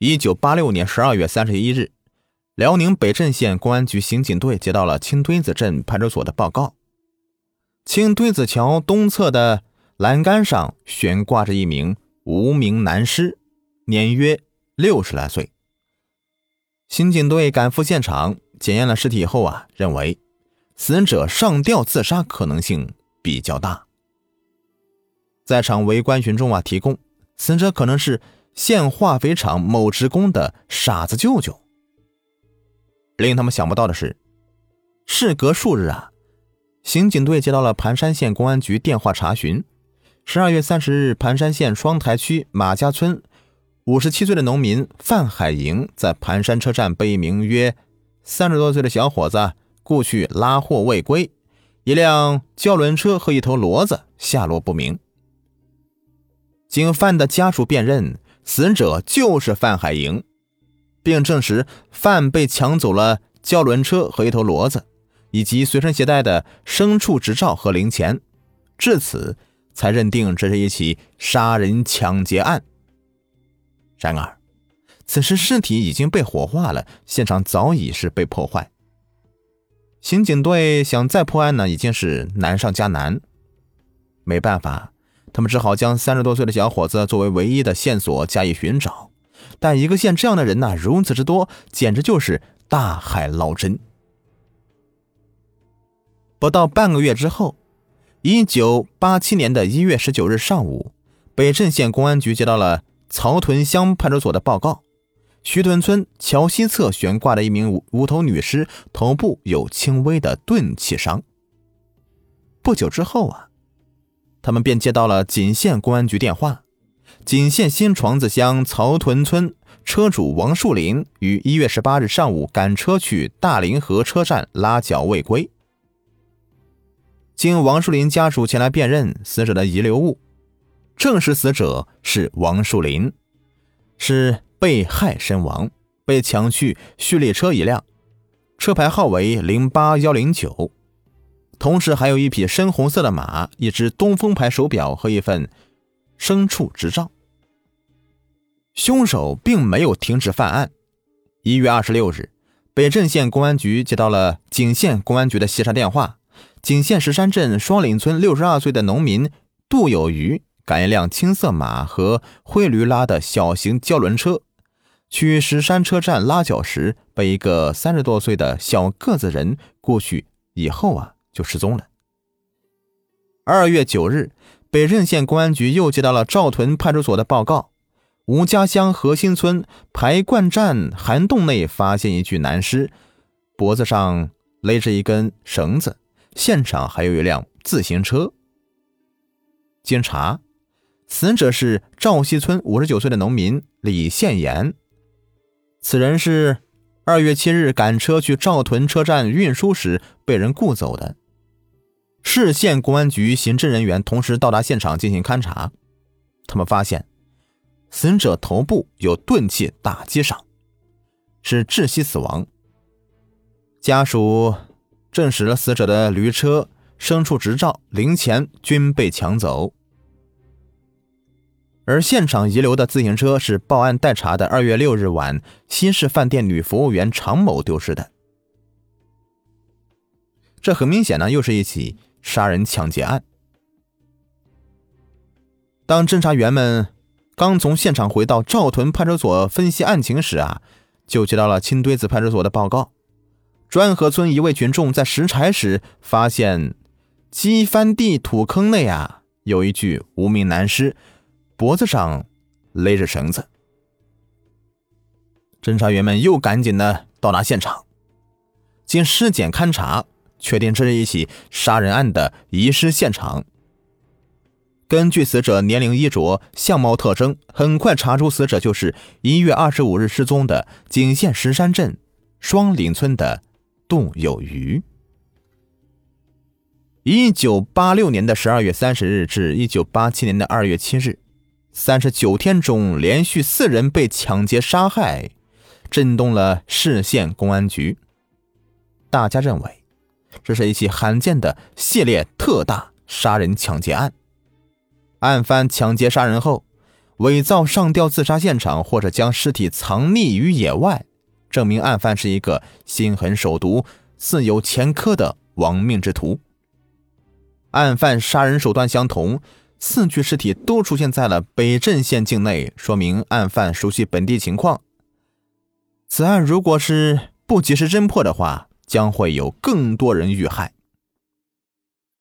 一九八六年十二月三十一日，辽宁北镇县公安局刑警队接到了青墩子镇派出所的报告：青墩子桥东侧的栏杆上悬挂着一名无名男尸，年约六十来岁。刑警队赶赴现场检验了尸体后啊，认为死者上吊自杀可能性比较大。在场围观群众啊提供，死者可能是。县化肥厂某职工的傻子舅舅。令他们想不到的是，事隔数日啊，刑警队接到了盘山县公安局电话查询。十二月三十日，盘山县双台区马家村五十七岁的农民范海营在盘山车站被一名约三十多岁的小伙子雇去拉货未归，一辆轿轮车和一头骡子下落不明。经范的家属辨认。死者就是范海营，并证实范被抢走了胶轮车和一头骡子，以及随身携带的牲畜执照和零钱，至此才认定这是一起杀人抢劫案。然而，此时尸体已经被火化了，现场早已是被破坏。刑警队想再破案呢，已经是难上加难。没办法。他们只好将三十多岁的小伙子作为唯一的线索加以寻找，但一个县这样的人呐如此之多，简直就是大海捞针。不到半个月之后，一九八七年的一月十九日上午，北镇县公安局接到了曹屯乡派出所的报告：徐屯村桥西侧悬挂的一名无头女尸，头部有轻微的钝器伤。不久之后啊。他们便接到了锦县公安局电话，锦县新床子乡曹屯村车主王树林于一月十八日上午赶车去大凌河车站拉脚未归。经王树林家属前来辨认死者的遗留物，证实死者是王树林，是被害身亡，被抢去蓄列车一辆，车牌号为零八幺零九。同时还有一匹深红色的马，一只东风牌手表和一份牲畜执照。凶手并没有停止犯案。一月二十六日，北镇县公安局接到了景县公安局的协查电话：景县石山镇双岭村六十二岁的农民杜有余赶一辆青色马和灰驴拉的小型胶轮车，去石山车站拉脚时，被一个三十多岁的小个子人过去以后啊。就失踪了。二月九日，北镇县公安局又接到了赵屯派出所的报告：吴家乡河新村排灌站涵洞内发现一具男尸，脖子上勒着一根绳子，现场还有一辆自行车。经查，死者是赵西村五十九岁的农民李宪言，此人是二月七日赶车去赵屯车站运输时被人雇走的。市县公安局刑侦人员同时到达现场进行勘查，他们发现死者头部有钝器打击伤，是窒息死亡。家属证实了死者的驴车、牲畜执照、零钱均被抢走，而现场遗留的自行车是报案待查的二月六日晚新市饭店女服务员常某丢失的。这很明显呢，又是一起。杀人抢劫案。当侦查员们刚从现场回到赵屯派出所分析案情时啊，就接到了青堆子派出所的报告：砖河村一位群众在拾柴时发现基翻地土坑内啊有一具无名男尸，脖子上勒着绳子。侦查员们又赶紧的到达现场，经尸检勘查。确定这是一起杀人案的遗失现场。根据死者年龄、衣着、相貌特征，很快查出死者就是一月二十五日失踪的景县石山镇双岭村的杜有余。一九八六年的十二月三十日至一九八七年的二月七日，三十九天中连续四人被抢劫杀害，震动了市县公安局。大家认为。这是一起罕见的系列特大杀人抢劫案。案犯抢劫杀人后，伪造上吊自杀现场，或者将尸体藏匿于野外，证明案犯是一个心狠手毒、自有前科的亡命之徒。案犯杀人手段相同，四具尸体都出现在了北镇县境内，说明案犯熟悉本地情况。此案如果是不及时侦破的话，将会有更多人遇害。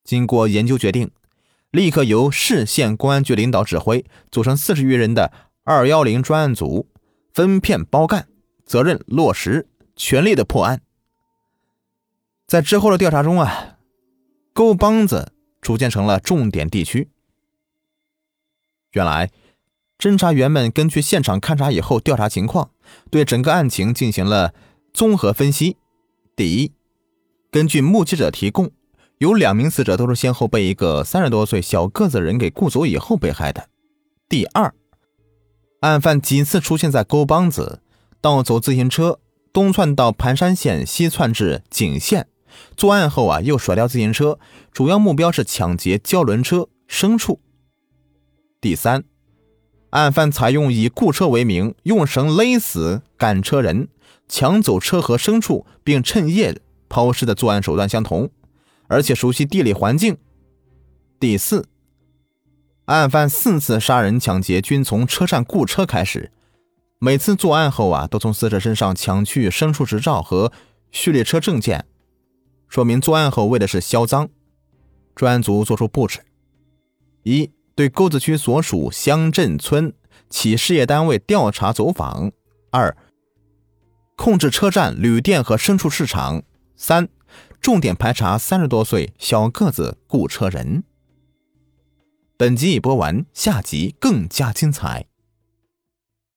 经过研究决定。立刻由市县公安局领导指挥，组成四十余人的“二幺零”专案组，分片包干，责任落实，全力的破案。在之后的调查中啊，沟帮子逐渐成了重点地区。原来，侦查员们根据现场勘查以后调查情况，对整个案情进行了综合分析。第一，根据目击者提供。有两名死者都是先后被一个三十多岁小个子人给雇走以后被害的。第二，案犯几次出现在沟帮子，盗走自行车，东窜到盘山县，西窜至景县，作案后啊又甩掉自行车，主要目标是抢劫胶轮车、牲畜。第三，案犯采用以雇车为名，用绳勒死赶车人，抢走车和牲畜，并趁夜抛尸的作案手段相同。而且熟悉地理环境。第四，案犯四次杀人抢劫均从车站雇车开始，每次作案后啊，都从死者身上抢去牲畜执照和序列车证件，说明作案后为的是销赃。专案组作出布置：一对沟子区所属乡镇村企事业单位调查走访；二控制车站、旅店和牲畜市场；三。重点排查三十多岁小个子雇车人。本集已播完，下集更加精彩。